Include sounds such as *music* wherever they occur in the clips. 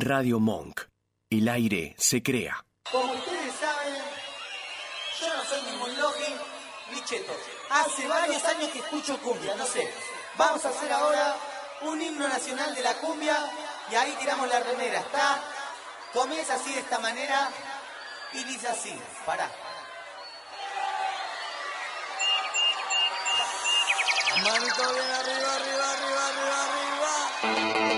Radio Monk. El aire se crea. Como ustedes saben, yo no soy ningún logi ni cheto. Hace varios años que escucho cumbia, no sé. Vamos a hacer ahora un himno nacional de la cumbia y ahí tiramos la remera, ¿está? Comienza así de esta manera y dice así, pará. Manito bien arriba, arriba, arriba, arriba, arriba.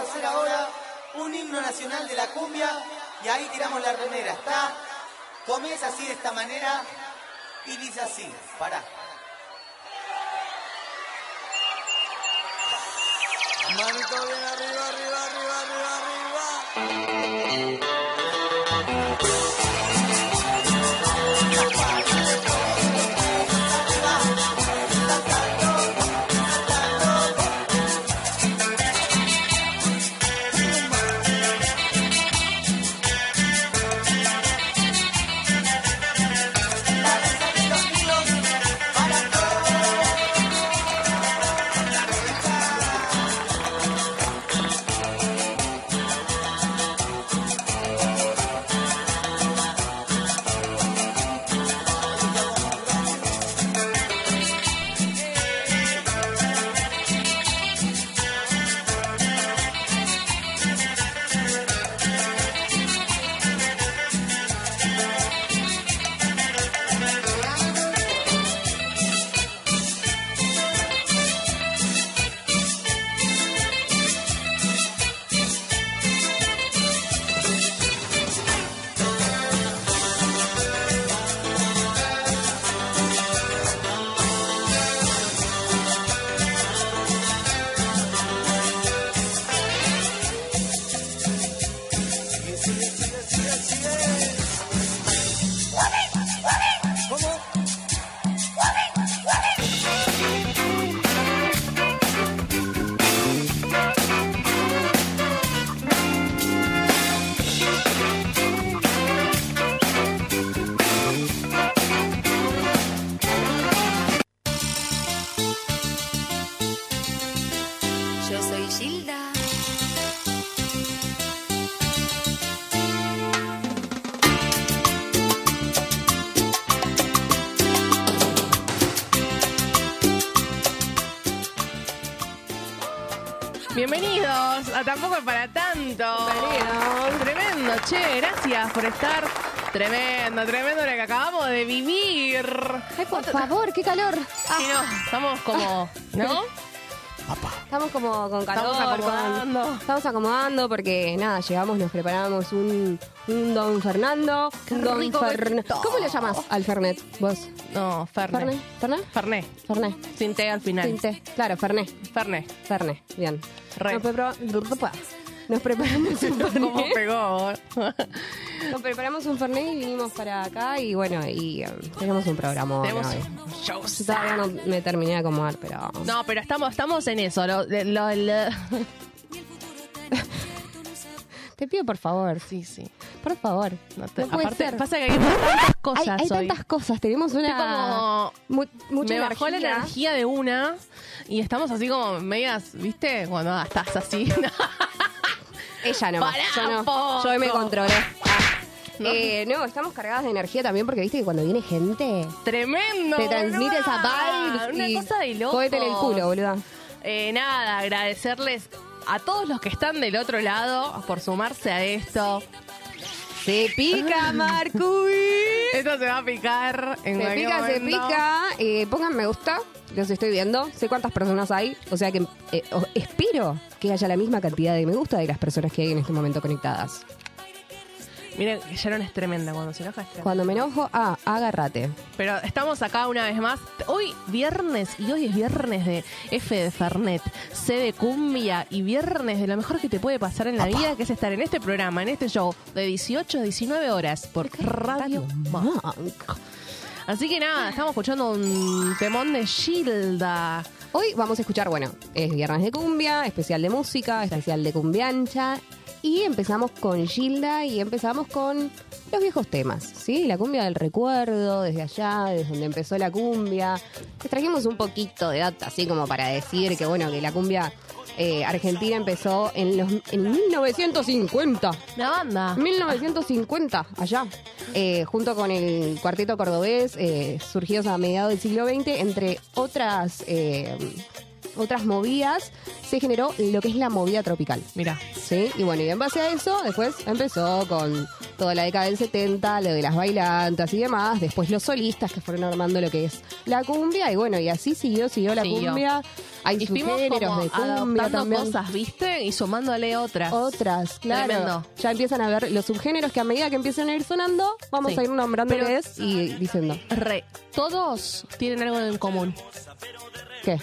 A hacer ahora un himno nacional de la cumbia y ahí tiramos la remera, ¿está? Comienza así de esta manera y dice así, pará. Manito bien arriba, arriba, arriba, arriba, arriba. Che, gracias por estar. Tremendo, tremendo lo que acabamos de vivir. Ay, por favor, qué calor. Ah, Sí, no, estamos como, ¿no? estamos como con calor. Estamos con- acomodando. estamos acomodando porque nada, llegamos, nos preparamos un, un Don Fernando. un Don rico que Fern- está. ¿Cómo le llamas al Fernet? ¿Vos? No, ¿Fernet? Fernet. ¿Fernet? Fernet. Fernet. Sin T al final. Tinte. Claro, Fernet. Fernet. Fernet. Bien. Re. Prepara- nos preparamos un *laughs* ¿Cómo Fernet. pegó? Nos preparamos un Fernet y vinimos para acá y bueno, y eh, tenemos un programa. Tenemos. Yo todavía no me terminé de acomodar, pero... No, pero estamos, estamos en eso. Lo, lo- lo- *laughs* Te pido por favor, Sí, sí. por favor. No te- No puede aparte, ser. pasa que hay tantas cosas Hay, tantas cosas, tenemos una... Como- mu- mucha me bajó la energía. energía de una y estamos así como medias, ¿viste? Cuando ah, estás así. *laughs* Ella no, yo no. Yo me controlé. Ah. No. Eh, no, estamos cargadas de energía también porque viste que cuando viene gente Tremendo. te transmite esa boluda. vibe. Una y cosa de loco. En el culo, boluda. Eh, nada, agradecerles a todos los que están del otro lado por sumarse a esto. Se pica, *laughs* Marcuy. Esto se va a picar en Se cualquier pica, se pica. Eh, pongan me gusta, los estoy viendo. Sé cuántas personas hay. O sea que eh, espero que haya la misma cantidad de me gusta de las personas que hay en este momento conectadas. Miren, Sharon es tremenda cuando se enoja. es tremenda. Cuando me enojo, ah, agárrate. Pero estamos acá una vez más. Hoy viernes, y hoy es viernes de F de Fernet, C de Cumbia y viernes de lo mejor que te puede pasar en la vida, que es estar en este programa, en este show, de 18 a 19 horas por Radio Monk. Así que nada, estamos escuchando un temón de Gilda. Hoy vamos a escuchar, bueno, es viernes de cumbia, especial de música, especial de cumbiancha. Y empezamos con Gilda y empezamos con los viejos temas, ¿sí? La cumbia del recuerdo, desde allá, desde donde empezó la cumbia. Les trajimos un poquito de data, así como para decir que, bueno, que la cumbia eh, argentina empezó en, los, en 1950. La banda. 1950, allá, eh, junto con el cuarteto cordobés, eh, surgidos a mediados del siglo XX, entre otras, eh, otras movidas, se generó lo que es la movida tropical. Mira, ¿Sí? Y bueno, y en base a eso, después empezó con toda la década del 70, lo de las bailantas y demás, después los solistas que fueron armando lo que es la cumbia, y bueno, y así siguió, siguió la Siguió. cumbia. Hay y subgéneros de cumbia también. cosas, ¿viste? Y sumándole otras. Otras, claro. Tremendo. Ya empiezan a ver los subgéneros que a medida que empiezan a ir sonando, vamos Sí. a ir nombrando y diciendo. Re, todos tienen algo en común. ¿Qué?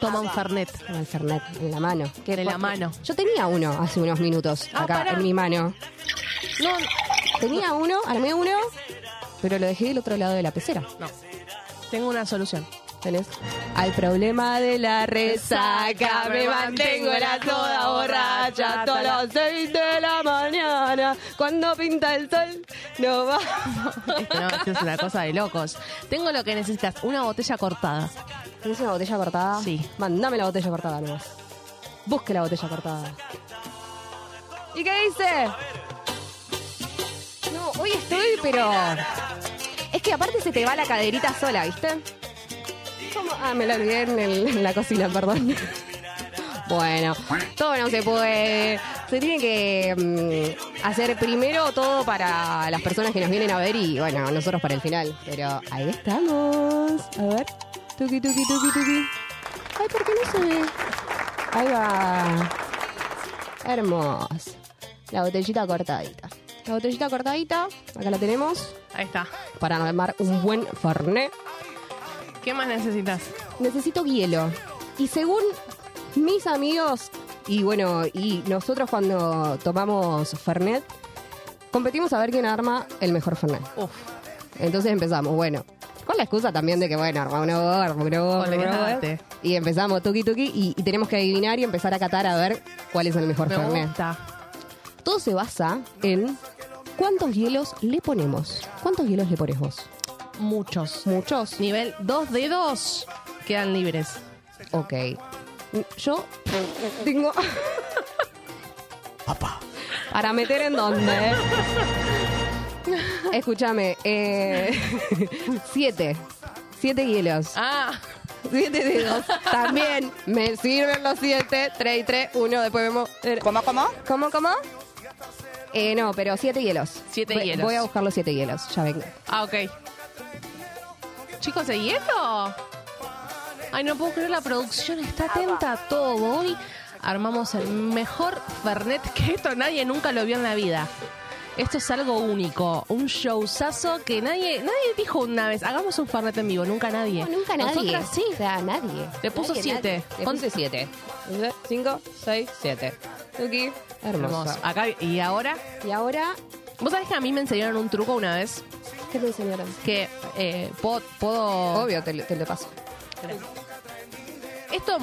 Toman Fernet. Con el Fernet en la mano. ¿Qué En la mano. Yo tenía uno hace unos minutos Ah, acá pará. en mi mano. No, Tenía uno, armé uno, pero lo dejé del otro lado de la pecera. no. Tengo una solución. ¿Tenés? Al problema de la resaca me mantengo la toda borracha todos los seis de la mañana. Cuando pinta el sol, no va. Esto, no, esto es una cosa de locos. Tengo lo que necesitas, una botella cortada. ¿Tienes una botella cortada? Sí. Mándame la botella cortada nomás. Busque la botella cortada. ¿Y qué dice? No, hoy estoy, pero. Es que aparte se te va la caderita sola, ¿viste? ¿Cómo? Ah, me la olvidé en, el- en la cocina, perdón. *laughs* Bueno, todo no se puede. Se tiene que mm, hacer primero todo para las personas que nos vienen a ver y, bueno, nosotros para el final. Pero ahí estamos. A ver. Tuki, tuki, tuki, tuki. Ay, ¿por qué no se ve? Ahí va. Hermoso. La botellita cortadita. La botellita cortadita, acá la tenemos, Ahí está. para armar un buen Fernet. ¿Qué más necesitas? Necesito hielo. Y según mis amigos, y bueno, y nosotros cuando tomamos Fernet, competimos a ver quién arma el mejor Fernet. Uf, Entonces empezamos, bueno, con la excusa también de que, bueno, arma voz, arma. Olvídate. Y empezamos tuki tuki y, y tenemos que adivinar y empezar a catar a ver cuál es el mejor me Fernet. gusta. Todo se basa en cuántos hielos le ponemos. ¿Cuántos hielos le pones vos? Muchos. Muchos. Nivel dos dedos quedan libres. Ok. Yo tengo. Para meter en dónde. Escúchame. eh, *laughs* siete. Siete hielos. Ah, siete dedos. También me sirven los siete. Tres y tres, uno. Después vemos. ¿Cómo, cómo? ¿Cómo, cómo? Eh, no, pero siete hielos. Siete Voy- hielos. Voy a buscar los siete hielos. Ya vengo. Ah, ok. Chicos, ¿de hielo? Ay, no puedo creer, la producción está atenta a todo. Hoy armamos el mejor Fernet que esto nadie nunca lo vio en la vida. Esto es algo único, un showzazo que nadie nadie dijo una vez, hagamos un Fernet en vivo, nunca nadie. No, nunca nadie. Nosotras sí. O sea, nadie. Le puso Nadie, siete. nadie. Le Con- puse siete. Cinco, seis, siete. Tuki. Hermoso. Hermoso. Acá, y ahora, Y ahora, vos sabés que a mí me enseñaron un truco una vez ¿qué te enseñaron? que eh, puedo, puedo Obvio, te, lo- te lo paso. Esto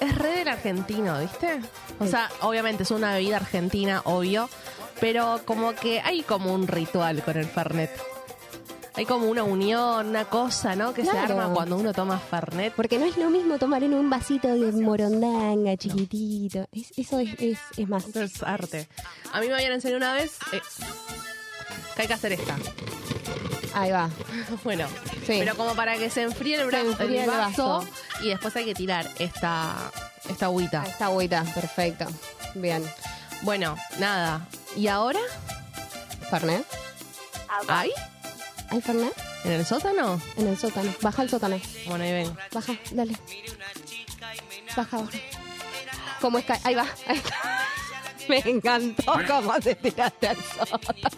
es re del argentino, ¿viste? O sea, obviamente es una bebida argentina, obvio, pero como que hay como un ritual con el Fernet. Hay como una unión, una cosa, ¿no? Que se arma cuando uno toma Fernet. Porque no es lo mismo tomar en un vasito de morondanga chiquitito. Es- eso es, es, es más. Esto es arte. A mí me habían enseñado una vez eh, que hay que hacer esta. Ahí va. *laughs* Bueno, Sí. pero como para que se enfríe el, bra- enfríe el el vaso, y después hay que tirar esta, esta agüita. Está agüita. Perfecto. Bien. Bueno, nada. ¿Y ahora? Fernet. ¿Hay? ¿Hay Fernet? ¿En el sótano? En el sótano. Baja el sótano. Bueno, ahí ven. Baja, dale. Baja, baja. ¿Cómo es que? Ahí va. Ahí está. *laughs* Me encantó cómo te tiraste al sótano.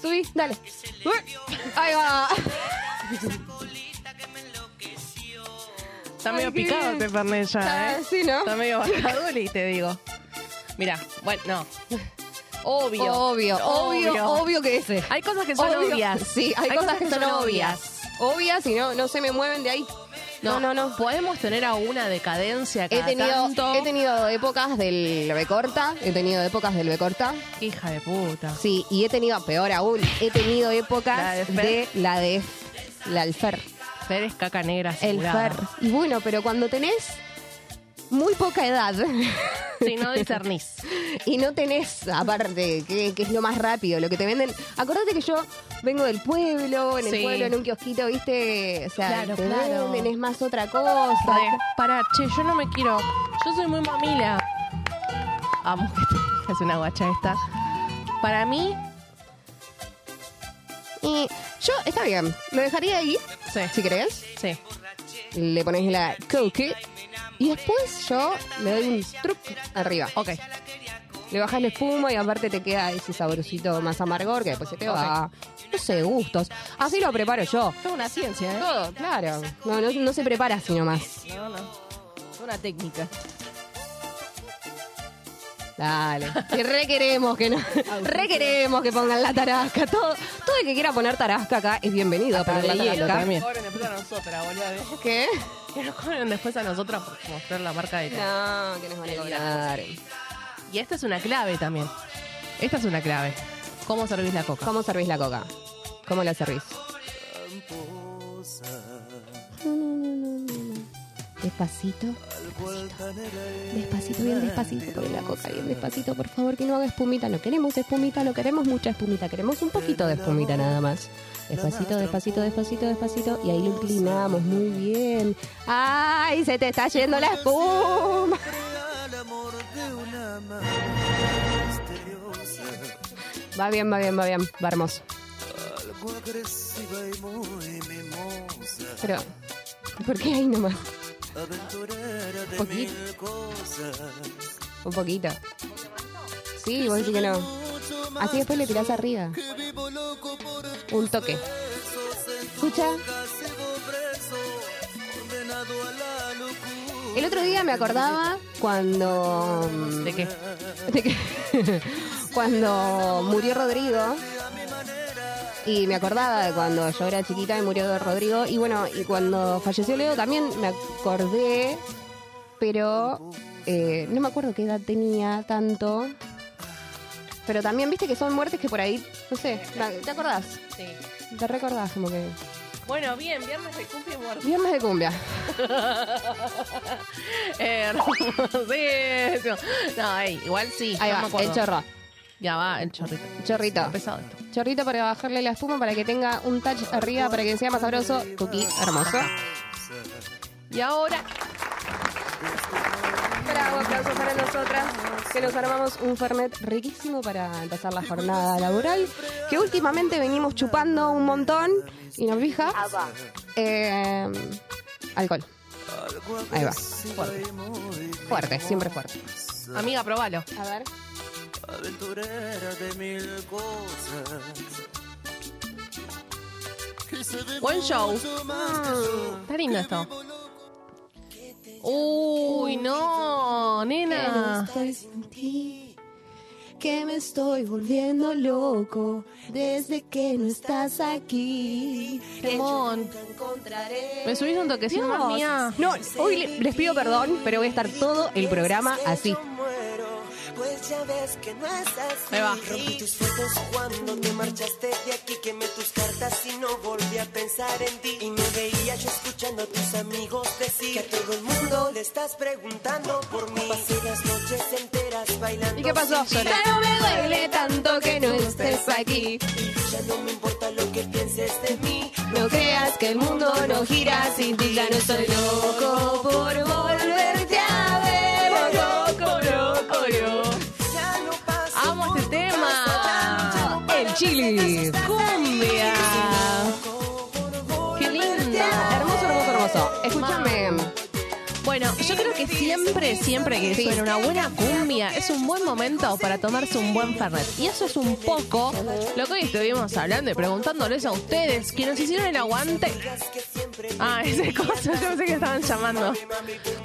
Subí, dale. Ahí va. Está medio picado este Fernet ya, Está- ¿eh? sí, ¿no? Está medio bajaduli, te digo. Mira, bueno, no. Obvio. Obvio, obvio, obvio que ese. Hay cosas que son Obvio. obvias. Sí, hay, cosas, que, son obvias. Obvias y no, no se me mueven de ahí. No, no, no. Podemos tener alguna decadencia He cada tenido, tanto. he tenido épocas del B corta, he tenido épocas del B corta. Hija de puta. Sí, y he tenido, peor aún, he tenido épocas ¿La de Fer? la de la del Fer. Fer es caca negra El asegurada. Fer. Y bueno, pero cuando tenés muy poca edad *laughs* Si no discernís. y no tenés, aparte, que, que es lo más rápido, lo que te venden. Acordate que yo vengo del pueblo, en el Sí. pueblo, en un kiosquito, ¿viste? O sea, Claro, te claro. venden, es más otra cosa. Re. Para, che, yo no me quiero. Yo soy muy mamila. Amo que te *laughs* digas una guacha esta. Para mí, Y yo, está bien, lo dejaría ahí, sí. si querés. Sí. Le pones la coque y después yo le doy un truc arriba. Ok. Le bajas la espuma y aparte te queda ese saborcito más amargor que después se te va. No sé, gustos. Así lo preparo yo. Es una ciencia, ¿eh? Todo, claro. No, no, no se prepara así nomás. No, no. Es una técnica. Dale. Que re queremos que no. *laughs* Re queremos que pongan la tarasca. Todo, todo el que quiera poner tarasca acá es bienvenido a poner la tarasca. Boludo. ¿Qué? Que nos cobren después a nosotras por mostrar la marca de No, que nos van a cobrar. Y esta es una clave también. Esta es una clave. ¿Cómo servís la coca? ¿Cómo servís la coca? ¿Cómo la servís? Despacito. Despacito. Bien despacito. Poné la coca bien despacito, por favor, que no haga espumita. No queremos espumita, no queremos mucha espumita. Queremos un poquito de espumita nada más. Despacito, despacito, despacito, despacito. Y ahí lo inclinamos muy bien. ¡Ay! Se te está yendo la espuma. Va bien, va bien, va bien. Va hermoso. Pero, ¿por qué ahí nomás? Un poquito. Un poquito. Sí, vos decís que no. Así después le tirás arriba. Un toque. Escucha. El otro día me acordaba cuando. ¿De qué? *laughs* de que *laughs* cuando murió Rodrigo y me acordaba de cuando yo era chiquita y murió Rodrigo y bueno y cuando falleció Leo también me acordé pero eh, no me acuerdo qué edad tenía tanto pero también viste que son muertes que por ahí no sé ¿te acordás? Sí. te recordás como que Bueno, bien, viernes de cumbia y muerte. viernes de cumbia *laughs* Hermosísimo. No, ey, igual sí. ahí no va me acuerdo. el chorro Ya va el chorrito. Chorrito. Pesado esto. Chorrito para bajarle la espuma para que tenga un touch arriba para que sea más sabroso. Tuki, hermoso. Y ahora, Bravo, aplauso para nosotras, que nos armamos un Fernet riquísimo para empezar la jornada laboral, que últimamente venimos chupando un montón y nos fija. Eh, alcohol. Ahí va. Fuerte. Fuerte, siempre fuerte. amiga, probalo. A ver. Aventurera de mil cosas. Buen show. Está lindo esto. Uy, no, nena. Estoy sin ti, que me estoy volviendo loco desde que no estás aquí. Encontraré. Me subís un toquecito Dios. mía. No, hoy le- les pido perdón, pero voy a estar todo el programa así. Pues ya ves que no es así. Ahí va. Rompí tus fotos cuando te marchaste de aquí. Quemé tus cartas y no volví a pensar en ti. Y me veía yo escuchando a tus amigos decir que a todo el mundo le estás preguntando por mí. Pasé las noches enteras bailando. ¿Y qué pasó? ti. Ya no me duele tanto que no estés aquí. Ya no me importa lo que pienses de mí. No creas que el mundo no gira sin ti. Ya no estoy loco por volverte a chili. Cumbia. Qué linda. Hermoso, hermoso, hermoso. Escúchame. Bueno, yo creo que siempre, siempre que suena una buena cumbia es un buen momento para tomarse un buen fernet. Y eso es un poco lo que hoy estuvimos hablando y preguntándoles a ustedes que nos hicieron el aguante. Ah, *laughs* ese cosa, yo pensé que estaban llamando.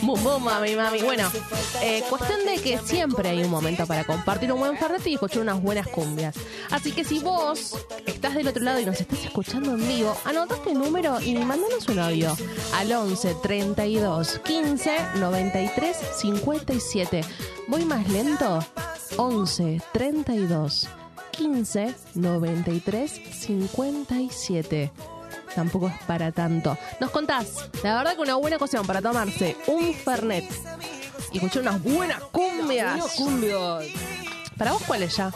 Bum, bum, mami, mami. Bueno, eh, cuestión de que siempre hay un momento para compartir un buen fernet y escuchar unas buenas cumbias. Así que si vos estás del otro lado y nos estás escuchando en vivo, anotate el número y mándanos un audio al 11 32 15 93 57. ¿Voy más lento? 11 32 15 93 57. Tampoco es para tanto. Nos contás, la verdad que una buena ocasión para tomarse un Fernet y escuchar unas buenas cumbias. ¿Para vos cuál es ya?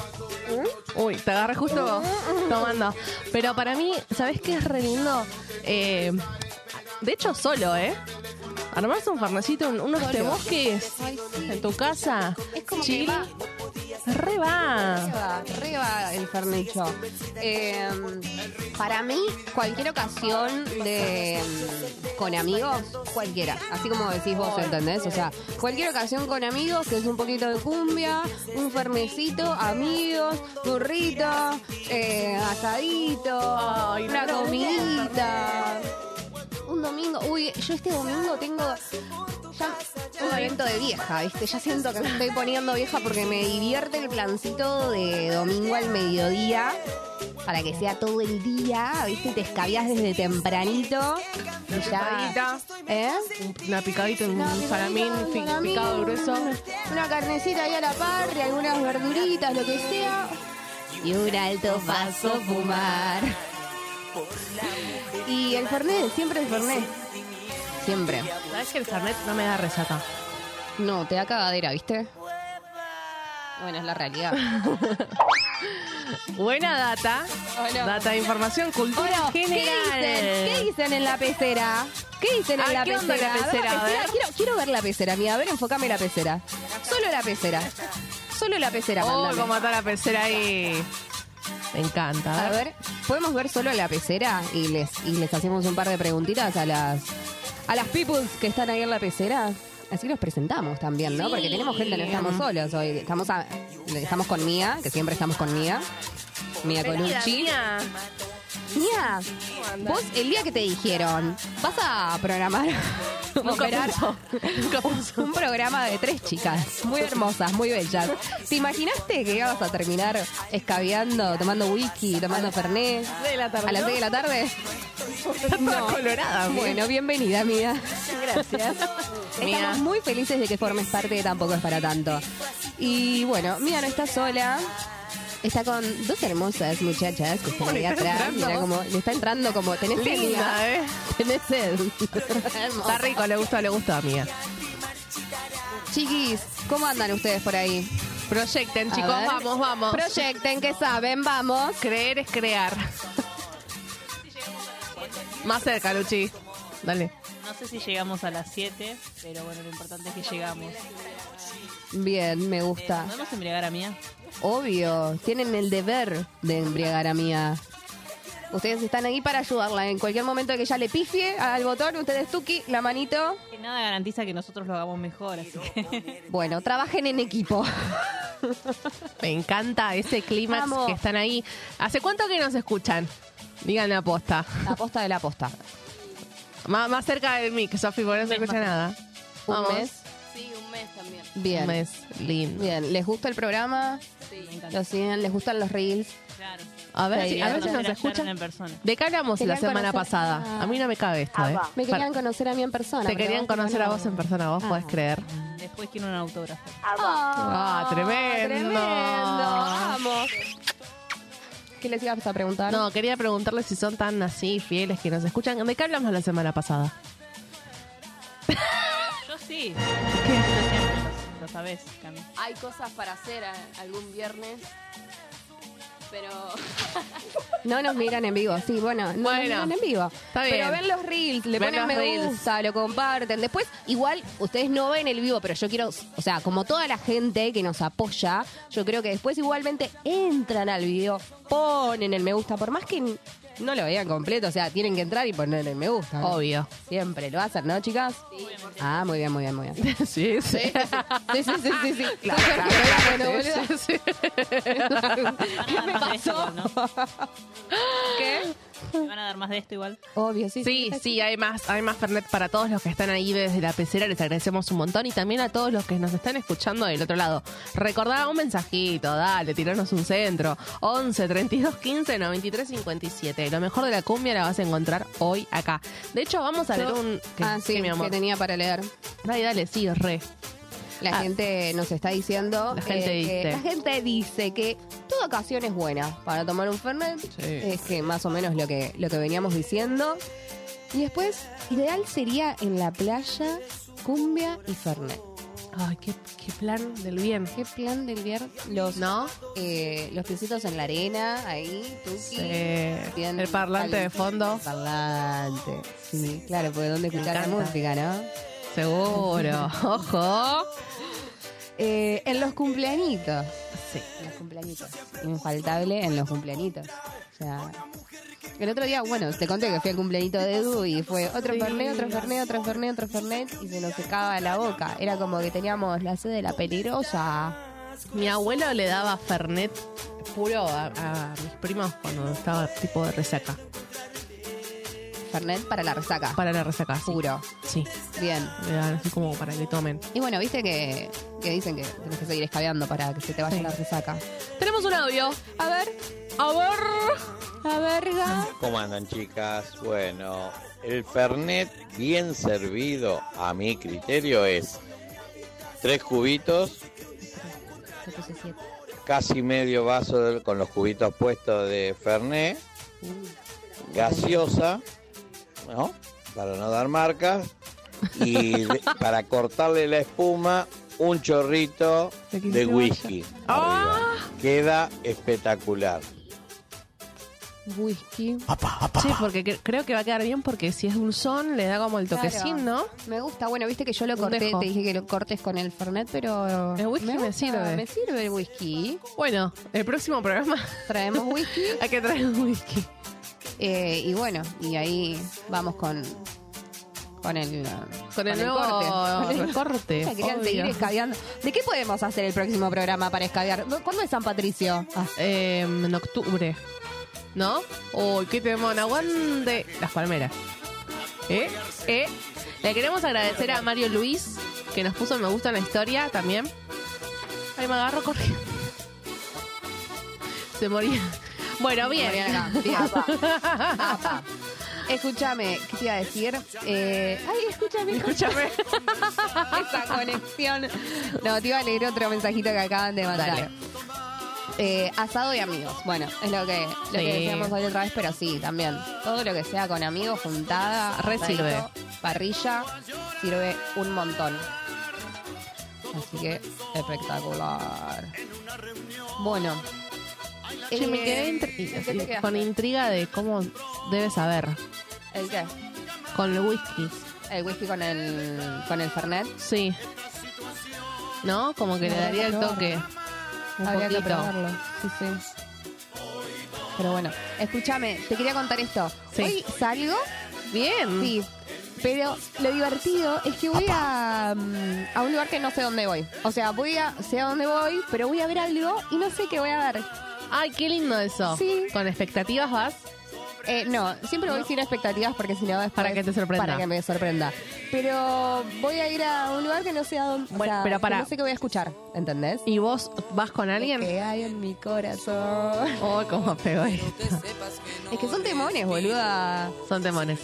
Uy, te agarré justo tomando. Pero para mí, ¿sabés qué es re lindo? Eh, de hecho, solo, ¿eh? Armarse un farnecito, un- unos de bosques en tu casa. Es como que chill. va. Re va. Arriba el fernicho. Eh, para mí, cualquier ocasión de con amigos, cualquiera. Así como decís vos, ¿entendés? O sea, cualquier ocasión con amigos, que es un poquito de cumbia, un fermecito, amigos, burrito, eh, asadito, Ay, una comidita. Un domingo, uy, yo este domingo tengo ya un evento de vieja, ¿viste? Ya siento que me estoy poniendo vieja porque me divierte el plancito de domingo al mediodía para que sea todo el día, ¿viste? Te escabias desde tempranito y ya. ¿Eh? Una picadita, un Una picadita, un salamín, picado grueso. Una carnecita ahí a la parrilla, algunas verduritas, lo que sea. Y un alto paso fumar. Y el Fernet, siempre el Fernet. Siempre. ¿Sabes que el Fernet no me da resaca? No, te da cagadera, ¿viste? Bueno, es la realidad. *laughs* Buena data. Hola. Data de información, cultura Hola, ¿qué general. dicen? ¿Qué dicen en la pecera? ¿Qué dicen en Ah, la ¿qué onda pecera? la. Quiero, quiero ver la pecera, mira, a ver, enfócame la pecera. Solo la pecera. Solo la pecera, Oh, mandame. cómo está la pecera ahí. Me encanta. A ver, ¿podemos ver solo la pecera? Y les, y les hacemos un par de preguntitas a las a las peoples que están ahí en la pecera. Así los presentamos también, ¿no? Porque tenemos gente, no estamos solos hoy. Estamos, a- estamos con Mía, que siempre estamos con Mía. Mía Colucci. mía. Mía, vos el día que te dijeron, vas a programar, operar un programa de tres chicas, muy hermosas, muy bellas. ¿Te imaginaste que ibas a terminar escabeando, tomando whisky, tomando fernet? De la tarde, ¿A las ¿no? 6 de la tarde? Toda colorada, mía. Bueno, bienvenida, *laughs* Mía. gracias. Estamos muy felices de que formes parte de Tampoco es para tanto. Y bueno, Mía no está sola. Está con dos hermosas muchachas que están ¿Cómo le ahí atrás. Mira como le está entrando como tenés sed? Linda, ¿eh? Tenés sed. *laughs* Está rico, le gustó, le gustó a mía. Chiquis, ¿cómo andan ustedes por ahí? Proyecten, chicos, vamos, vamos. Proyecten, que saben, vamos. Creer es crear. *laughs* Más cerca, Luchi. Dale. No sé si llegamos a las 7, pero bueno, lo importante es que llegamos. Bien, me gusta. ¿Podemos embriagar a Mía? Obvio, tienen el deber de embriagar a Mía. Ustedes están ahí para ayudarla. En cualquier momento que ella le pifie al botón, ustedes tuki, la manito. Que nada garantiza que nosotros lo hagamos mejor, así que... *laughs* Bueno, trabajen en equipo. *laughs* Me encanta ese clímax Vamos. que están ahí. ¿Hace cuánto que nos escuchan? Díganme aposta. La posta de la posta. Más, más cerca del mic, Sofi, porque no se escucha nada. Un Vamos. mes. Sí, un mes también. Bien. Un mes lindo. Bien, ¿les gusta el programa? Sí, me encanta. ¿Lo siguen? ¿Les gustan los reels? Claro. A ver, Sí, si, a ver si nos escuchan. en persona. ¿De qué hablamos la semana conocer- pasada? A mí no me cabe esto, ¿eh? Me Para- querían conocer a mí en persona. Te querían conocer a vos en persona, vos podés Ah. creer. Después quiero un autógrafo. Ah, tremendo. Tremendo. Vamos. ¿Qué les ibas a preguntar? No, quería preguntarles si son tan así fieles que nos escuchan. ¿De qué hablamos la semana pasada? *laughs* Yo sí. Siempre lo, sabés, Cami. Hay cosas para hacer a- algún viernes, pero... *laughs* no nos miran en vivo, sí, bueno, no Bueno, nos miran en vivo. está bien. Pero ven los reels, le Ven ponen los me reels. gusta, lo comparten. Después, igual, ustedes no ven el vivo, pero yo quiero, o sea, como toda la gente que nos apoya, yo creo que después igualmente entran al video, ponen el me gusta, por más que no lo vean completo, o sea, tienen que entrar y poner el me gusta. ¿no? Obvio. Siempre lo hacen, ¿no, chicas? Ah, muy bien, muy bien, muy bien. *laughs* Sí, sí. Sí, sí, sí, sí, sí. *laughs* Claro, Claro, claro, sí, sí, sí. ¿Van a dar más de esto igual, no? *laughs* ¿Qué? ¿Me van a dar más de esto igual? Obvio, sí. Sí, sí, hay más, hay más Fernet para todos los que están ahí desde la pecera, les agradecemos un montón y también a todos los que nos están escuchando del otro lado. Recordá un mensajito, dale, tiranos un centro. 11 32 15 93 57. Lo mejor de la cumbia la vas a encontrar hoy acá. De hecho, vamos a leer un. ¿qué- ah, sí, qué, mi amor? que tenía para leer. Dale, dale, sí, re. La Ah. gente nos está diciendo. La gente que- dice. La gente dice que toda ocasión es buena para tomar un Fernet. Sí. Es que más o menos lo que, lo que veníamos diciendo. Y después, ideal sería en la playa, cumbia y Fernet. Ay, qué, qué plan del bien. ¿Qué plan del viernes? Los, ¿No? eh, los piecitos en la arena, ahí, tuki. Eh, bien el parlante de fondo. Parlante. Sí, claro, porque dónde escuchar la música, ¿no? Seguro. *laughs* Ojo. Eh, en los cumpleañitos. Sí. En los cumpleañitos. Infaltable en los cumpleañitos. O sea. El otro día, bueno, te conté que fui al cumpleañito de Edu y fue otro Sí. fernet, otro fernet, otro fernet, otro fernet y se nos secaba la boca. Era como que teníamos la sed de la peligrosa. Mi abuelo le daba Fernet puro a, a mis primos cuando estaba tipo de resaca. Fernet para la resaca. Para la resaca, sí. Puro. Sí, Bien. le dan así como para que tomen. Y bueno, viste que, que dicen que tienes que seguir escabeando para que se te vaya Sí. la resaca. Tenemos un audio. A ver, A ver. a verga. ¿Cómo andan chicas? Bueno, el Fernet bien servido, a mi criterio, es tres cubitos, Yo puse siete. casi medio vaso de- con los cubitos puestos de Fernet, gaseosa, ¿no? Para no dar marcas, y de- *laughs* para cortarle la espuma, un chorrito De whisky. arriba. Queda espectacular. Whisky. Sí, porque cre- creo que va a quedar bien porque si es dulzón le da como el Claro. toquecín, ¿no? Me gusta, bueno, viste que yo lo Un corté, dejo. te dije que lo cortes con el Fernet, pero... El whisky me gusta, sirve. Me sirve el whisky. Bueno, el próximo programa Traemos whisky. *laughs* hay que traer un whisky. Eh, y bueno, y ahí vamos con... Con el, Con el nuevo corte. *laughs* corte, *laughs* Ya querían obvio. seguir escabeando. ¿De qué podemos hacer el próximo programa para escabear? ¿Cuándo es San Patricio? Ah, Eh, en octubre. ¿No? Uy, ¿qué tenemos? Aguante. Las palmeras. ¿Eh? ¿Eh? Le queremos agradecer a Mario Luis, que nos puso me gusta en la historia también. Ay, me agarro corriendo. *laughs* Se moría. Bueno, bien. Morían acá. Bien. Apa. Escúchame, ¿qué te iba a decir? Eh, ay, escúchame. Escúchame. Esa conexión. No, te iba a leer otro mensajito que acaban de mandar. Eh, asado y amigos. Bueno, es lo que, lo que decíamos hoy otra vez, pero sí, también. Todo lo que sea con amigos, juntada, Re asadito, sirve. Parrilla, sirve un montón. Así que espectacular. Bueno. Me eh, quedé con intriga de cómo debe saber ¿El qué? con el whisky. El whisky con el, con el Fernet. Sí. ¿No? Como que le daría que el toque. Un Habría que poquito. probarlo. Sí, sí. Pero bueno, escúchame, te quería contar esto. Sí. Hoy salgo, Bien. sí, pero lo divertido es que voy a, mm, a un lugar que no sé dónde voy. O sea, voy a, sé a dónde voy, pero voy a ver algo y no sé qué voy a ver. Ay, qué lindo eso. Sí. Con expectativas vas. Eh, no, siempre voy sin expectativas porque si no es Para que te sorprenda. Para que me sorprenda. Pero voy a ir a un lugar que no sé a dónde. o Bueno, sea, pero que para- no sé qué voy a escuchar, ¿entendés? ¿Y vos vas con alguien? Que hay en mi corazón. *laughs* Oh, cómo pegó esto. Es que son temones, boluda. Son temones.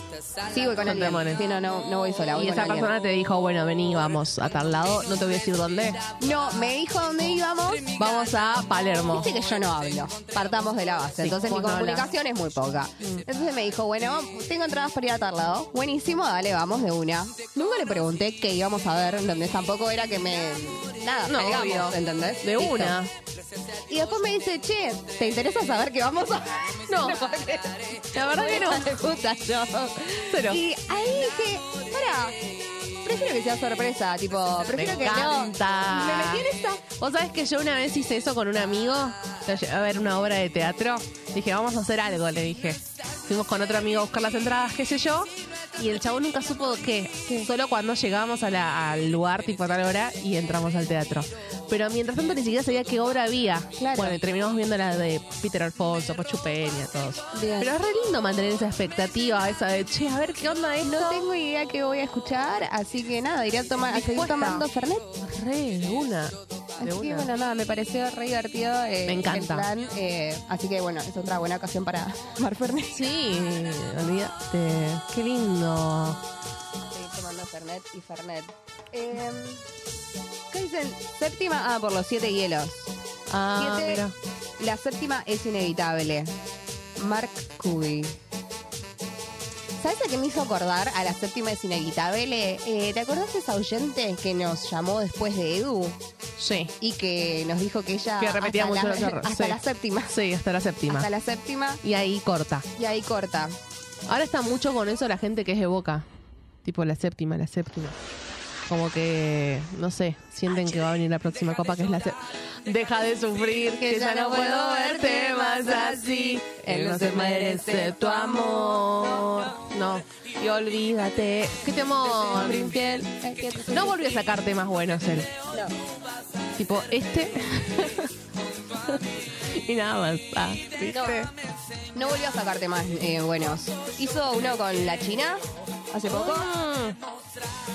Sí, voy con Son alguien. Sí, no, no, no voy sola. Voy Y con esa alguien. persona te dijo, bueno, vení, vamos a tal lado. No te voy a decir dónde. No, me dijo dónde íbamos. Vamos a Palermo. Viste que yo no hablo. Partamos de la base. Sí, Entonces mi no comunicación es muy poca. Entonces me dijo, bueno, tengo entradas para ir a tal lado. Buenísimo, dale, vamos de una. Nunca le pregunté qué íbamos a ver, ¿entendés? Tampoco era que me. Nada, No, salgamos, obvio. ¿entendés? De Listo. una. Y después me dice, che, ¿te interesa saber qué vamos a ver? *laughs* No. *laughs* La verdad que no. *laughs* De puta yo. Pero- Y ahí dije, para, prefiero que sea sorpresa, tipo, prefiero que encanta. no. Me metí en esta. Vos sabés que yo una vez hice eso con un amigo. Lo llevé a ver una obra de teatro. Dije, vamos a hacer algo, le dije. Fuimos con otro amigo a buscar las entradas, qué sé yo. Y el chavo nunca supo qué. Solo cuando a la- al lugar, tipo a tal hora, y entramos al teatro. Pero mientras tanto ni siquiera sabía qué obra había. Claro. Bueno, y terminamos viendo la de Peter Alfonso, Pachu Peña, todos. Bien. Pero es re lindo mantener esa expectativa, esa de, che, a ver qué onda esto. No tengo idea qué voy a escuchar, así que nada, iré a, tomar, a seguir tomando Fernet. Re, una. Así que bueno, nada, me pareció re divertido eh, Me encanta. el plan. eh, así que bueno, es otra buena ocasión para *laughs* tomar Fernet. Sí, olvídate. Qué lindo. Seguir tomando Fernet y Fernet. Eh, ¿Qué dicen? Séptima, ah, por los siete hielos. Ah, Siete. mira. La séptima es inevitable. Mark Cuby. ¿Sabes a qué me hizo acordar? A la séptima es inevitable. Eh, ¿Te acordás de esa oyente que nos llamó después de Edu? Sí. Y que nos dijo que ella. Que repetía hasta mucho la, los errores. *laughs* Hasta Sí. la séptima. Sí, hasta la séptima. Hasta la séptima. Y ahí corta. Y ahí corta. Ahora está mucho con eso la gente que es de boca. Tipo la séptima, la séptima. Como que, no sé, sienten que va a venir la próxima copa que es la. Deja de sufrir, que ya no puedo verte más así. Él no se merece tu amor. No, y olvídate. ¿Qué temor? No volvió a sacar temas buenos él. Tipo este. *laughs* y nada más. Ah, ¿viste? No volvió a sacarte más eh, buenos. Hizo uno con la China hace poco.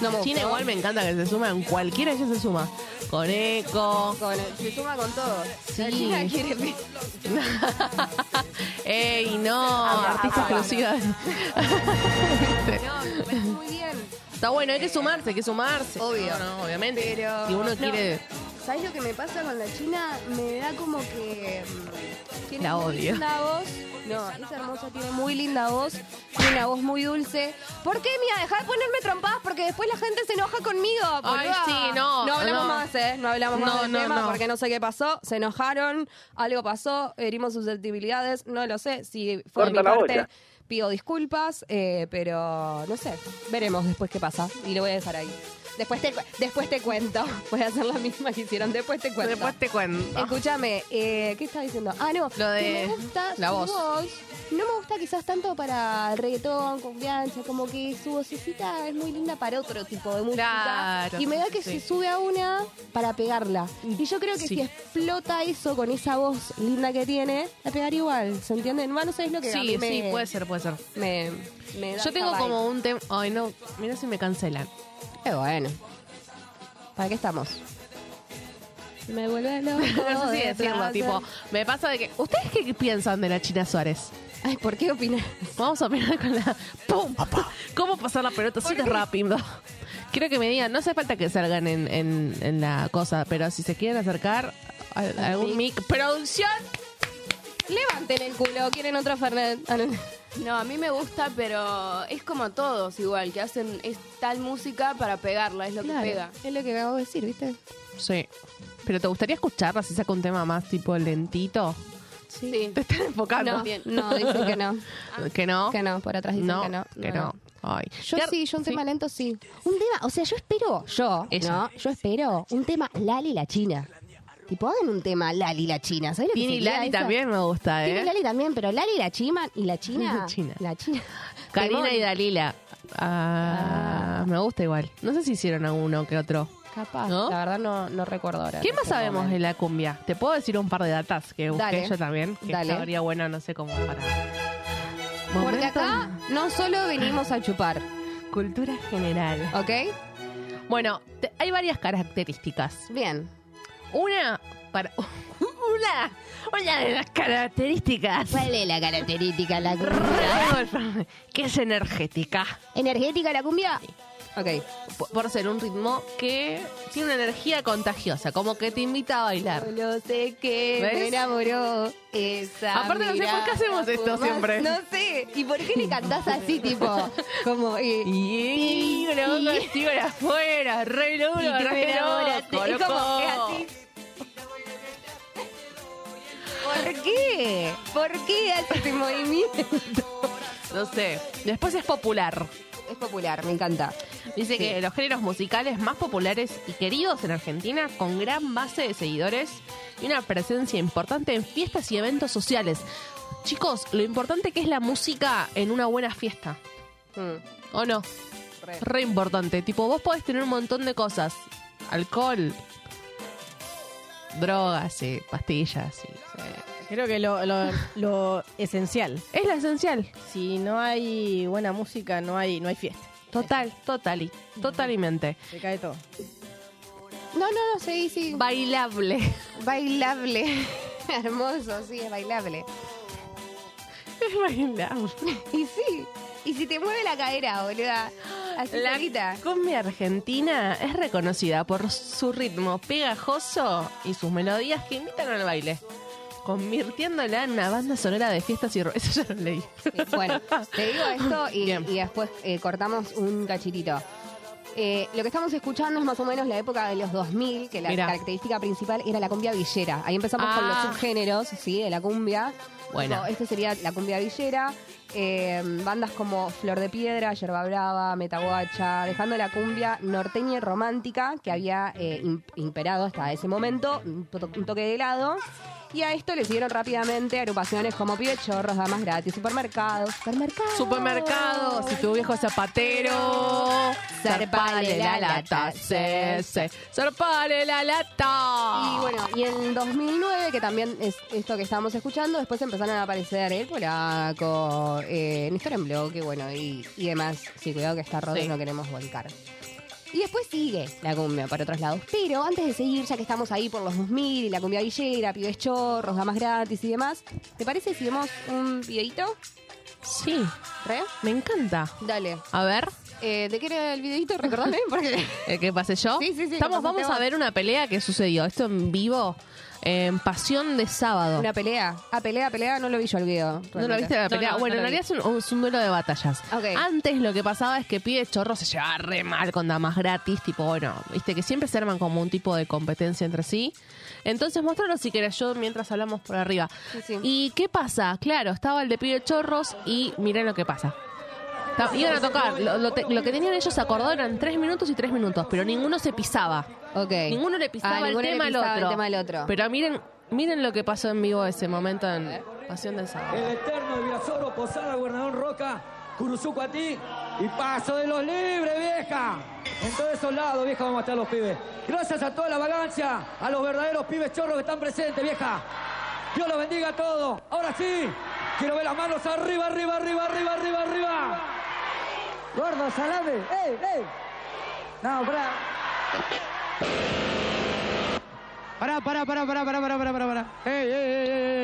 No me China gustó. igual me encanta que se suma, en cualquiera ella se suma. Con Eco. Con- se suma con todo. Sí. La China quiere *laughs* Ey, no, Apa, artista exclusiva. No, me parece muy bien. Está bueno, hay que sumarse, hay que sumarse. Obvio. No, no, obviamente. Pero- si uno no. quiere. ¿Sabes lo que me pasa con la China? Me da como que. mm, tiene La muy odio. linda voz. No, es hermosa, tiene muy linda voz. Tiene una voz muy dulce. ¿Por qué, mía? Deja de ponerme trompadas porque después la gente se enoja conmigo. Ay, boluda. sí, no, No hablamos no. más, ¿eh? No hablamos más No, del no, tema no. porque no sé qué pasó. Se enojaron, algo pasó, herimos susceptibilidades. No lo sé. Si fue de mi la parte, pido disculpas, eh, pero no sé. Veremos después qué pasa. Y lo voy a dejar ahí. Después te, después te cuento. *laughs* Voy a hacer la misma que hicieron. Después te cuento. Después te cuento. Escúchame, eh, ¿qué estaba diciendo? Ah, no. Lo de que me gusta la su voz. No me gusta quizás tanto para el reggaetón, confianza, como que su vocecita es muy linda para otro tipo de música. Claro, y me da que sí. se sube a una para pegarla. Y yo creo que Sí. si explota eso con esa voz linda que tiene, la pegaría igual, ¿se entiende? No, no sé, es lo que Sí, me, sí, puede ser, puede ser. me, me da Yo tengo como un tema. Ay, no, mira si me cancelan. Qué bueno. ¿Para qué estamos? Me vuelve loco. *laughs* No sé si de decirlo, tipo, me pasa de que. ¿Ustedes qué piensan de la China Suárez? Ay, ¿por qué opinas? Vamos a opinar con la. ¡Pum! ¿Cómo pasar la pelota así de rápido? Quiero que me digan, no hace falta que salgan en, en, en la cosa, pero si se quieren acercar a, a algún mic. ¡Producción! Levanten el culo, quieren otro Fernet. Ah, no. A mí me gusta, pero es como todos igual, que hacen es tal música para pegarla, es lo Claro. que pega. Es lo que acabo de decir, ¿viste? Sí. Pero ¿te gustaría escucharla si saca un tema más tipo lentito? Sí. Te están enfocando. No, bien. No, dicen que no. ¿Que no? Que no, por atrás dicen no, que no. que no. Ay. Yo ¿Qué- sí, yo un tema lento sí. Un tema, o sea, yo espero, yo, Ella. ¿no? Yo espero un tema Lali la China. Tipo, hagan un tema Lali la China. ¿Sabes lo que Tini sería Lali esa? también me gusta, Tini ¿eh? Lali también, pero Lali la China y la China. *laughs* China. La China. Karina Temón. y Dalila. Ah, Me gusta igual. No sé si hicieron alguno que otro. Capaz, ¿No? la verdad no, no recuerdo ahora. ¿Qué en más este sabemos momento. de la cumbia? Te puedo decir un par de datas que busqué Dale. yo también. Que Dale. estaría bueno, no sé cómo para. Porque Momento acá no solo venimos a chupar, Cultura general. ¿ok? Bueno, te- hay varias características. Bien. Una para. *laughs* Una, una de las características ¿Cuál es la característica la cumbia? que es energética. ¿Energética la cumbia? Ok. Por- Por ser un ritmo que tiene una energía contagiosa, como que te invita a bailar. Solo sé que ¿Ves? me enamoró esa Aparte no sé por qué hacemos esto siempre. No sé. ¿Y por qué le cantás así, tipo? *laughs* Como... eh, Y una boca estoy afuera, re duro, Y re loco, Es como que así. Qué? ¿Por qué hace ese movimiento? No sé. Después es popular. Es popular, me encanta. Dice Sí. que los géneros musicales más populares y queridos en Argentina, con gran base de seguidores y una presencia importante en fiestas y eventos sociales. Chicos, lo importante que es la música en una buena fiesta. Mm, ¿O no? re. Re importante. Tipo, vos podés tener un montón de cosas. Alcohol, drogas, sí, pastillas, sí. Creo que lo, lo, lo esencial. Es lo esencial. Si no hay buena música, no hay, no hay fiesta. Total, total, y- totalmente. Se cae todo. No, no, no, sí, sí. Bailable. Bailable. *laughs* Hermoso, sí, es bailable. Es bailable. *laughs* Y sí. Y si te mueve la cadera, boluda. Así La solita. cumbia argentina es reconocida por su ritmo pegajoso y sus melodías que invitan al baile, convirtiéndola en una banda sonora de fiestas y... *laughs* Eso ya lo leí. Sí, Bueno, te digo esto y, después eh, cortamos un cachitito. Eh, lo que estamos escuchando es más o menos la época de los 2000, que la Mirá. característica principal era la cumbia villera. Ahí empezamos con los Ah. subgéneros, ¿sí? De la cumbia. Buena. Tipo, Este sería la cumbia villera. Eh, bandas como Flor de Piedra, Yerba Brava, Metaguacha, dejando la cumbia norteña y romántica que había eh, im- imperado hasta ese momento, un, to- un toque de helado. Y a esto le siguieron rápidamente agrupaciones como Pibe Chorros, Damas Gratis, Supermercados, Supermercados. Supermercado, si tu viejo zapatero, zarpale la lata, se, se, zarpale la lata. Y bueno, y en 2009, que también es esto que estábamos escuchando, después empezaron a aparecer el polaco, eh, Néstor en bloque, bueno, y, y demás. Sí, cuidado que está roto, Sí. no queremos volcar. Y después sigue la cumbia para otros lados. Pero antes de seguir, ya que estamos ahí por los 2000 y la cumbia villera, pibes chorros, damas gratis y demás, ¿te parece si vemos un videito? Sí, ¿Re? me encanta. Dale. A ver, Eh, ¿De qué era el videito? Recordame, porque... *laughs* ¿el que pasé yo? Sí, sí, sí, Estamos, vamos a ver una pelea que sucedió. Esto en vivo, en Pasión de Sábado. Una pelea. Ah, pelea, pelea, no lo vi yo el video. ¿No lo viste la pelea? no, bueno, no en realidad es un, es un duelo de batallas. Antes lo que pasaba es que Pide Chorro se llevaba re mal con damas gratis, tipo, bueno, viste que siempre se arman como un tipo de competencia entre sí. Entonces, mostralo si querés yo mientras hablamos por arriba. Sí, sí. ¿Y qué pasa? Claro, estaba el de Pide Chorros y miren lo que pasa. Iban a tocar, lo, lo te- lo que tenían ellos acordado eran tres minutos y tres minutos, pero ninguno se pisaba. Ok. Ninguno le pisaba, Ah, el, ninguno le tema al pisaba otro. el tema al otro. Pero miren, miren lo que pasó en vivo ese momento en Pasión del Sábado. El eterno de Virasoro, Posada, Gobernador Roca, Curuzuco a ti y paso de los libres, vieja. En todos esos lados, vieja, vamos a estar los pibes. Gracias a toda la vagancia, a los verdaderos pibes chorros que están presentes, vieja. Dios los bendiga a todos. Ahora sí, quiero ver las manos arriba, arriba, arriba, arriba, arriba, arriba. Gordo, salame. ¡Ey, ey! No, pará. para para para para para para para para, ¡Ey, ey, ey, ey!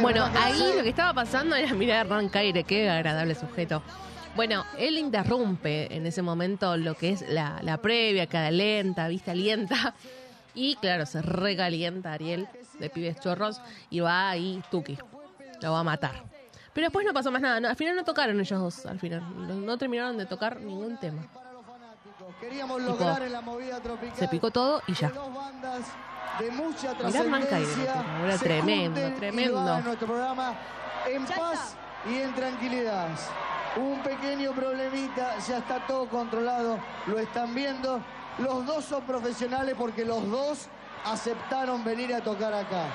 Bueno, ahí lo que estaba pasando era mirar a Hernán Caire, qué agradable sujeto. Bueno, él interrumpe en ese momento lo que es la, la previa, cada lenta, vista alienta. Y claro, se recalienta Ariel de pibes chorros y va ahí Tuki. Lo va a matar. Pero después no pasó más nada. no, al final no tocaron ellos dos. Al final no, no terminaron de tocar ningún tema. Queríamos Tipo, lograr en la movida tropical. Se picó todo y ya. que dos bandas de mucha Mirá Hernán Caire, trascendencia era se tremendo, tremendo. nuestro programa en paz y en tranquilidad. Un pequeño problemita, ya está todo controlado, lo están viendo. Los dos son profesionales porque los dos aceptaron venir a tocar acá.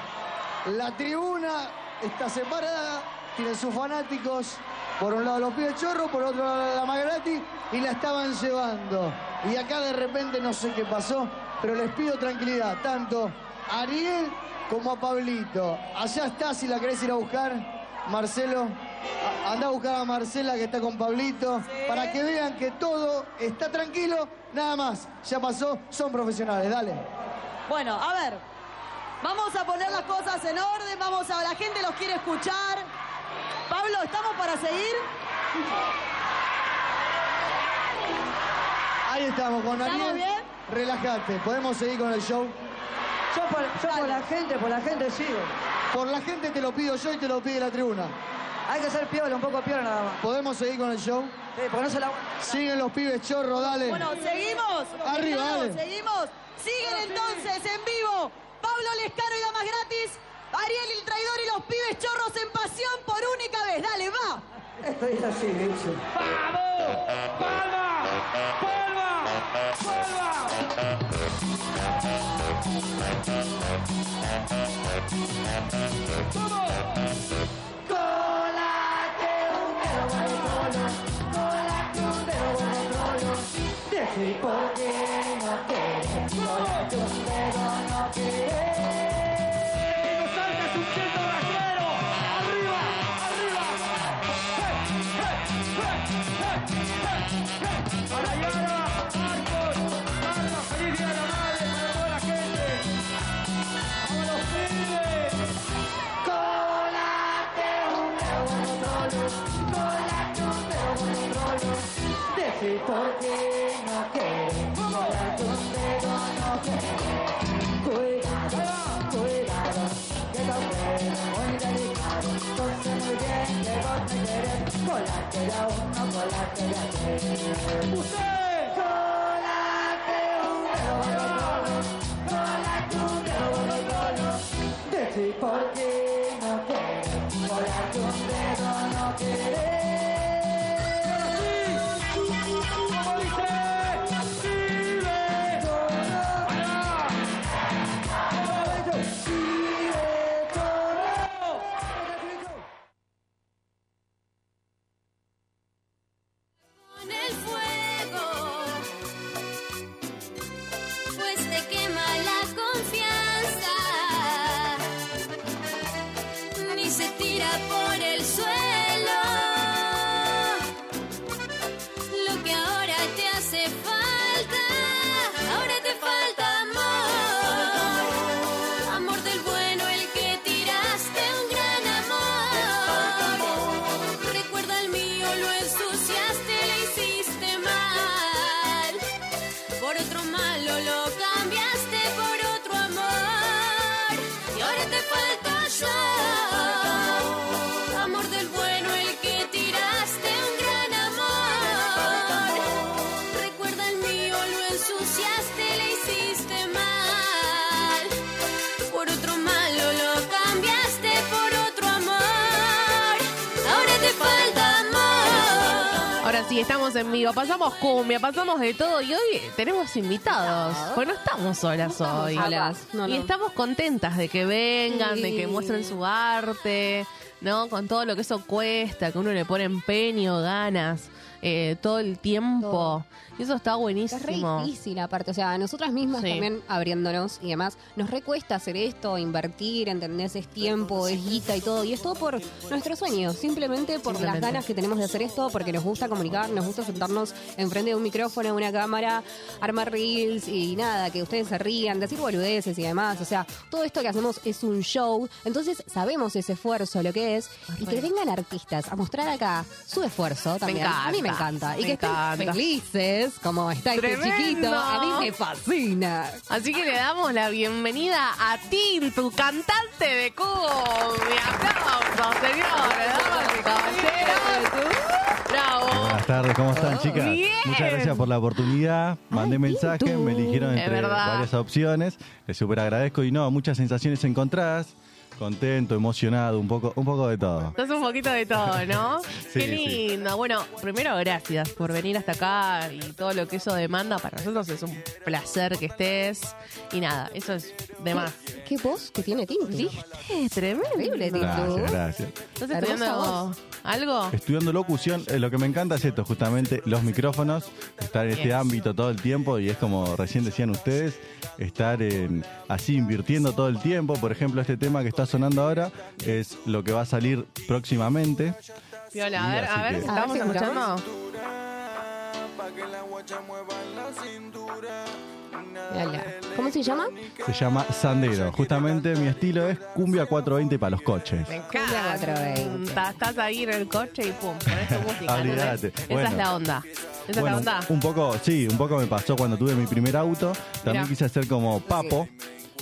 La tribuna está separada, tiene sus fanáticos. Por un lado los pibes chorros, por otro lado la Magrati y la estaban llevando. Y acá de repente no sé qué pasó, pero les pido tranquilidad, tanto a Ariel como a Pablito. Allá está, si la querés ir a buscar, Marcelo. Anda a buscar a Marcela que está con Pablito, para que vean que todo está tranquilo, nada más. Ya pasó, son profesionales, dale. Bueno, a ver. Vamos a poner las cosas en orden, vamos a la gente los quiere escuchar. Pablo, ¿estamos para seguir? Ahí estamos con ¿Estamos Ariel. bien? Relájate, podemos seguir con el show. Yo por, yo por la gente, por la gente sigo. Por la gente te lo pido yo y te lo pide la tribuna. Hay que ser piola, un poco piola nada más. ¿Podemos seguir con el show? Sí, porque no se la... Siguen los pibes chorro, dale. Bueno, seguimos. Arriba, dale. Seguimos. Siguen entonces en vivo. Pablo Lescano y Damas Gratis. Ariel el traidor y los pibes chorros en pasión por única vez. Dale, va. Esto es así, bicho. Decí por qué no quieres, con tu dedo no quieres. Por qué no quieres, no. Cuidado, cuidado, que bueno, muy delicado. Muy bien que vos me querés, colate de a uno, colate de a tres. Estamos en vivo. Pasamos cumbia, pasamos de todo y hoy tenemos invitados. Pues no estamos solas hoy. solas, no, Y estamos contentas de que vengan, de que muestren su arte, ¿no? Con todo lo que eso cuesta, que uno le pone empeño, ganas. eh, todo el tiempo. Y eso está Es re buenísimo. difícil aparte, o sea, a nosotras mismas Sí. también abriéndonos y demás, nos recuesta hacer esto, invertir, ¿entendés? Es tiempo, es guita y todo, y es todo por nuestros sueños, simplemente por las ganas que tenemos de hacer esto, porque nos gusta comunicar, nos gusta sentarnos enfrente de un micrófono, una cámara, armar reels y nada, que ustedes se rían, decir boludeces y demás, o sea, todo esto que hacemos es un show, entonces sabemos ese esfuerzo, lo que es, y que vengan artistas a mostrar acá su esfuerzo también. a mí me encanta. Y que estén encanta. Como está este Tremendo. chiquito, a mí me fascina. Así que le damos la bienvenida a Tintu, cantante de cumbia. Aplausos, señores, damas y caballeros. Bravo. Buenas tardes, ¿cómo están, chicas? Bien. Muchas gracias por la oportunidad. Mandé mensaje, me eligieron entre varias opciones. Les súper agradezco y no, muchas sensaciones encontradas. Contento, emocionado, un poco, un poco de todo. Estás un poquito de todo, ¿no? *laughs* Sí, Qué lindo. Bueno, primero gracias por venir hasta acá y todo lo que eso demanda. Para nosotros es un placer que estés. Y nada, eso es de más. ¿Qué voz que tiene Tintu? ¿Viste? Tremendo. Increíble, Tintu. Gracias, gracias. ¿Estás estudiando algo? Estudiando locución, eh, lo que me encanta es esto, justamente los micrófonos, estar en este ámbito todo el tiempo y es como recién decían ustedes, estar en, así invirtiendo todo el tiempo. Por ejemplo, este tema que está sonando ahora es lo que va a salir próximamente. Viola, a ver, así a ver, que- ¿estamos A ver si escuchando? Mírala. ¿Cómo se llama? Se llama Sandero. Justamente mi estilo es cumbia 420 para los coches. Me Cumbia 420. encanta. Estás ahí en el coche y pum, pones tu música. *laughs* Es la onda. Esa Bueno, es la onda. un poco, sí, un poco me pasó cuando tuve mi primer auto. También Mirá. quise hacer como Papo,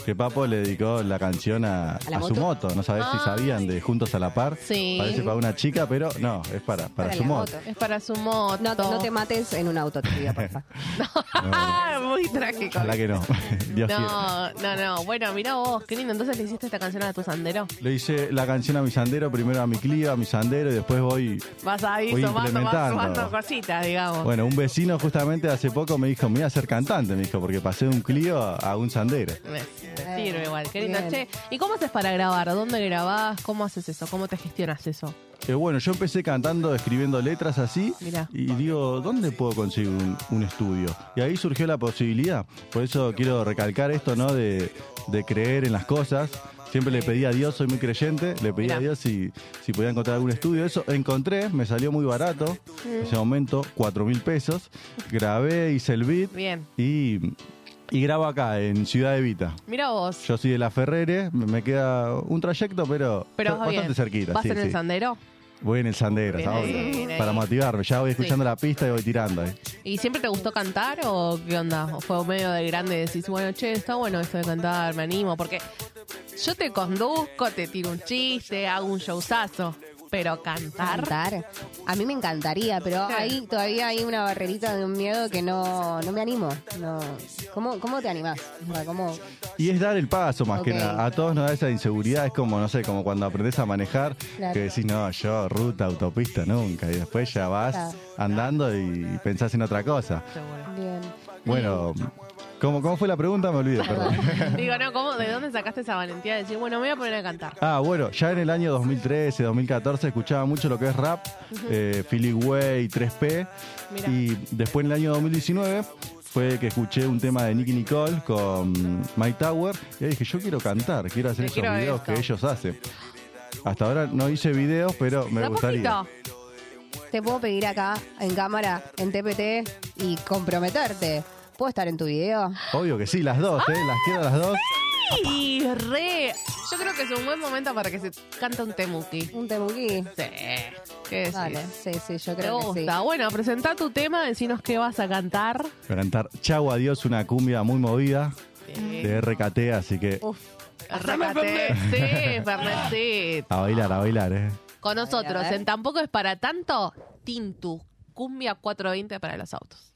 que Papo le dedicó la canción a, la a su moto? No sabés si sabían de Juntos a la Par. Sí. Parece para una chica, pero no, es para, para, Para su moto. moto. Es para su moto. No, no te mates en un auto, te pido, porfa. *laughs* Muy trágico. Ojalá que no. *laughs* Dios quiera. No, no, no. Bueno, mira vos, qué lindo. Entonces le hiciste esta canción a tu sandero. Le hice la canción a mi sandero, primero a mi Clio, a mi sandero y después voy. Vas ahí Voy sumando, vas implementando. sumando cositas, digamos. Bueno, un vecino justamente hace poco me dijo, me voy a ser cantante, me dijo, porque pasé de un Clio a, a un sandero. Me sirve igual, qué lindo. Bien. Che, ¿y cómo haces para grabar? ¿Dónde grabás? ¿Cómo haces eso? ¿Cómo te gestionas eso? Eh, bueno, yo empecé cantando, escribiendo letras así, Mirá. y digo, ¿dónde puedo conseguir un, un estudio? Y ahí surgió la posibilidad. Por eso quiero recalcar esto, ¿no? De, de creer en las cosas. Siempre le pedí a Dios, soy muy creyente, le pedí Mirá. a Dios si, si podía encontrar algún estudio. Eso encontré, me salió muy barato, en ese momento, cuatro mil pesos. Grabé, hice el beat Bien. y, y grabo acá, en Ciudad de Vita. Mira vos. Yo soy de La Ferrere, me queda un trayecto, pero, bastante bien. cerquita. ¿Vas sí, en el sandero? Voy en el sandero, Bien ¿sabes? bien. Para motivarme. Ya voy escuchando Sí. la pista y voy tirando ahí. ¿Y siempre te gustó cantar o qué onda? ¿O fue medio de grande y decís, bueno, che, está bueno esto de cantar, me animo? Porque yo te conduzco, te tiro un chiste, hago un showzazo, pero cantar... Cantar. A mí me encantaría, pero Sí. ahí todavía hay una barrerita de un miedo que no, no me animo. No. ¿Cómo, ¿Cómo te animás? O sea, ¿cómo? Y es dar el paso más que nada. A todos nos da esa inseguridad. Es como, no sé, como cuando aprendes a manejar, Claro. que decís, no, yo, ruta, autopista, nunca. Y después ya vas Claro. andando y pensás en otra cosa. Bien. Bueno, ¿cómo, cómo fue la pregunta? Me olvidé, perdón. *laughs* Digo, no, ¿cómo, ¿de dónde sacaste esa valentía de decir, bueno, me voy a poner a cantar? Ah, bueno, ya en el año 2013, 2014 escuchaba mucho lo que es rap, eh, Philly Way, 3P. Mirá. Y después en el año 2019 fue que escuché un tema de Nicky Nicole con My Tower. Y ahí dije, yo quiero cantar, quiero hacer Te esos quiero videos esto. que ellos hacen. Hasta ahora no hice videos, pero me ¿Da gustaría. poquito? Te puedo pedir acá, en cámara, en TPT, y comprometerte. ¿Puedo estar en tu video? Obvio que sí, las dos, ¿eh? Las quiero las dos. Y re. Yo creo que es un buen momento para que se cante un temuki. ¿Un temuki? Sí. ¿Qué decís? Dale, sí, sí, yo ¿Te creo que sí. gusta? Bueno, presenta tu tema, decinos qué vas a cantar. Voy a cantar Chau Adiós, una cumbia muy movida de RKT, así que Uf, Arráncate. Sí, Fernandito. a bailar, a bailar, ¿eh? Con nosotros, ver. en Tampoco es para tanto, Tintu, cumbia 420 para los autos.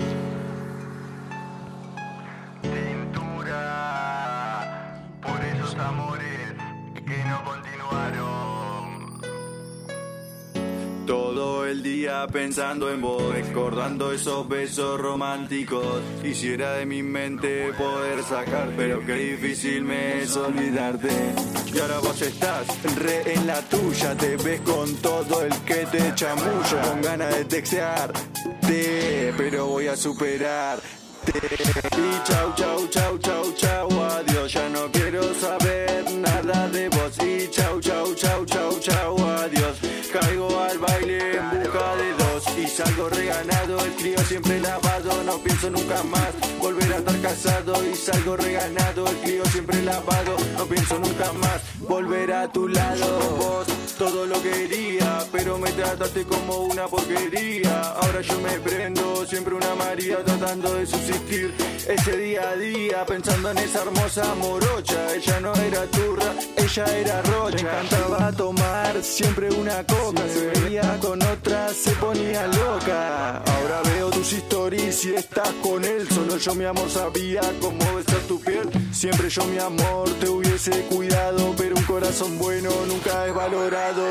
Todo el día pensando en vos, recordando esos besos románticos. Quisiera de mi mente poder sacar, pero qué difícil me es olvidarte. Y ahora vos estás re en la tuya, te ves con todo el que te chamulla, con ganas de textearte, pero voy a superar. Y chau, chau, chau, chau, chau, adiós, ya no quiero saber lavado, no pienso nunca más volver a estar casado. Y salgo reganado, el crío siempre lavado, no pienso nunca más volver a tu lado. Vos todo lo quería, pero me trataste como una porquería. Ahora yo me prendo, siempre una María tratando de subsistir ese día a día, pensando en esa hermosa morocha. Ella no era turra, ella era rocha. Me encantaba tomar siempre una coca, se veía con otra, se ponía loca. Ahora veo tus y estás con él, solo yo mi amor sabía cómo besar tu piel. Siempre yo mi amor te hubiese cuidado, pero un corazón bueno nunca es valorado.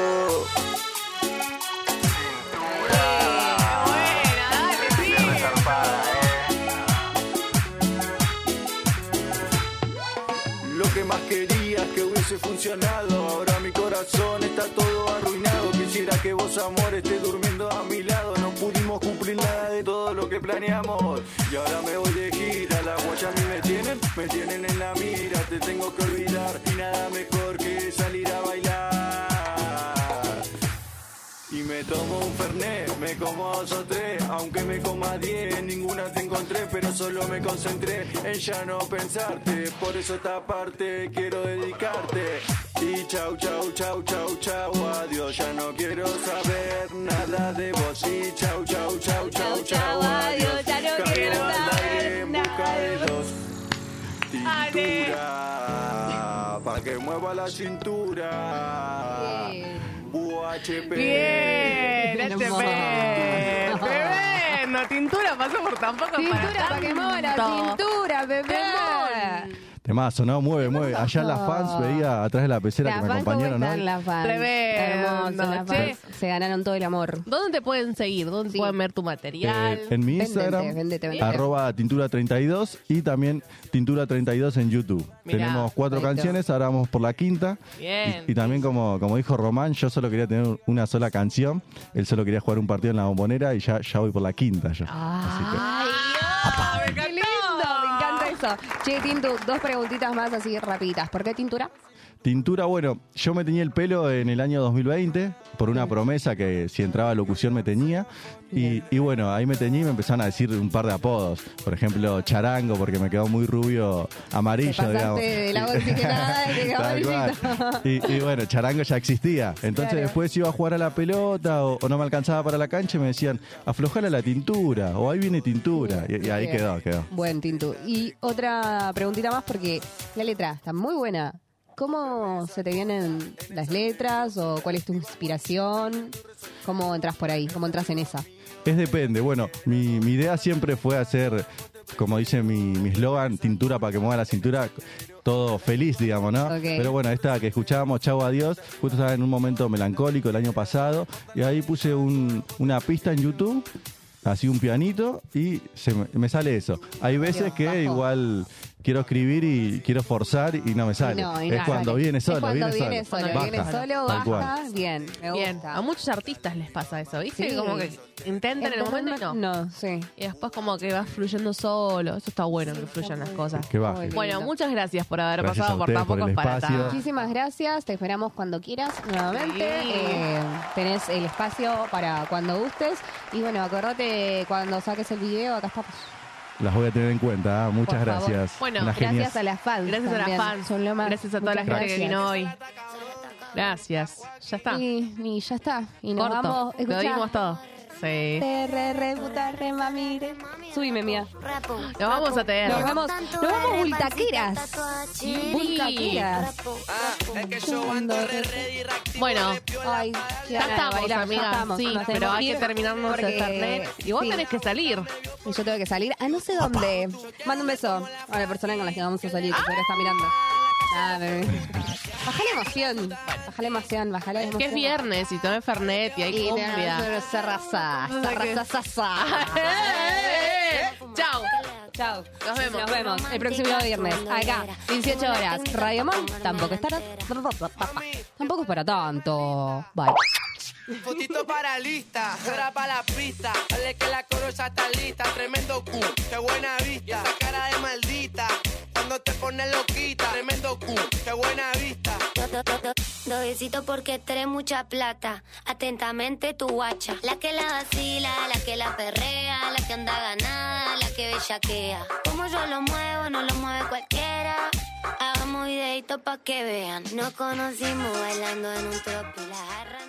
Lo que más quería que hubiese funcionado. Ahora mi corazón está todo arruinado. Quisiera que vos, amor, estés durmiendo a mi lado. No pudimos cumplir nada de todo lo que planeamos. Y ahora me voy de gira. Las mí me tienen, me tienen en la mira. Te tengo que olvidar. Y nada mejor que salir a bailar. Me tomo un fernet, me como dos o tres, aunque me coma diez, ninguna te encontré, pero solo me concentré en ya no pensarte, por eso esta parte quiero dedicarte. Y chau, chau, chau, chau, chau, adiós, ya no quiero saber nada de vos. Y chau, chau, chau, chau, chau, adiós, ya no quiero saber en busca de dos. Tintura, para que mueva la cintura. UHP. Bien. HP. Tremendo. Tintura pasó por tampoco Cintura para que mueva la cintura, bebé. Temazo, ¿no? Mueve, mueve. Allá las fans veía atrás de la pecera Las que me fans, ¿cómo acompañaron están hoy. las fans? Tremendo, Hermoso, las che. fans. Se ganaron todo el amor. ¿Dónde te pueden seguir? ¿Dónde pueden ver tu material? Eh, en mi Instagram, vendete, vendete. arroba tintura32 y también tintura32 en YouTube. Mirá. Tenemos cuatro Perfecto. canciones, ahora vamos por la quinta. Bien. Y, y también como, como dijo Román, yo solo quería tener una sola canción. Él solo quería jugar un partido en la bombonera y ya, ya voy por la quinta yo. Ay, Dios, qué lindo, me encanta Che, Tintu, dos preguntitas más así rapiditas. ¿Por qué tintura? Tintura, bueno, yo me teñí el pelo en el año 2020 por una promesa que si entraba a locución me teñía. Y, y bueno, ahí me teñí y me empezaron a decir un par de apodos. Por ejemplo, charango, porque me quedó muy rubio, amarillo, digamos. de la y. *laughs* Y, y bueno, charango ya existía. Entonces Claro. después iba a jugar a la pelota o, o no me alcanzaba para la cancha y me decían, aflojala la tintura o ahí viene tintura. Y, ahí quedó, quedó. Buen Tintu. Y otra preguntita más porque la letra está muy buena. ¿Cómo se te vienen las letras o cuál es tu inspiración? ¿Cómo entras por ahí? ¿Cómo entras en esa? Es depende. Bueno, mi, mi idea siempre fue hacer, como dice mi mi eslogan, tintura para que mueva la cintura, todo feliz, digamos, ¿no? Pero bueno, esta que escuchábamos, Chau Adiós, justo estaba en un momento melancólico el año pasado, y ahí puse un- una pista en YouTube, así un pianito, y se me, me sale eso. Hay veces que igual quiero escribir y quiero forzar y no me sale. No, y es cuando viene solo, Es cuando viene, viene solo. solo, viene Baja, solo, baja. Bien, me Bien, gusta. a muchos artistas les pasa eso, ¿viste? Sí. Como que intentan en el momento y no. No, sí. Y después como que va fluyendo solo. Eso está bueno que fluyan las cosas. Que baje. Bueno, muchas gracias por haber Gracias pasado por ustedes tan pocos para espacio. tanto. Muchísimas gracias, te esperamos cuando quieras nuevamente. Sí. Eh, tenés el espacio para cuando gustes. Y bueno, acordate cuando saques el video, acá estamos. Las voy a tener en cuenta. ¿ah? Muchas Por favor. gracias. Bueno, Unas Gracias genias. a las fans. Gracias a también. las fans. Son lo más. Gracias a toda la Muchas gente que gracias. vino hoy. Gracias. Ya está. Y, y ya está. Y nos Corto. vamos. Lo Escuchá. dimos todo. Sí. Re, re, re, puta, re, mami, re. Subime, mía. Nos vamos a tener. Nos vamos, nos vamos bultaqueras. Bultaqueras. Bueno, Ay, ya de estamos, ya amiga. estamos. Sí, pero hay que terminarnos porque- el internet. Y vos sí. tenés que salir. Y yo tengo que salir a no sé dónde. Mando un beso a la persona con la que vamos a salir, que ahora está mirando. Pero- Baja la emoción. Baja la emoción, baja la Es emoción. que es viernes y tomé Fernet y hay Y cumbia. No qué. sarraza, sasa. *laughs* Chao. Chao. Nos vemos. Nos vemos el próximo viernes. Acá, 18 horas. Radio Mon tampoco estará. Tampoco es para tanto. Bye. Fotito para lista, ahora para la pista. Dale que la corocha está lista, tremendo cu, qué buena vista. Esa cara de maldita, cuando te pones loquita, tremendo cu, qué buena vista. Dos besitos porque trae mucha plata. Atentamente tu guacha. La que la vacila, la que la perrea, la que anda ganada, la que bellaquea. Como yo lo muevo, no lo mueve cualquiera. Hagamos videitos pa' que vean. Nos conocimos bailando en un tropi. La jarra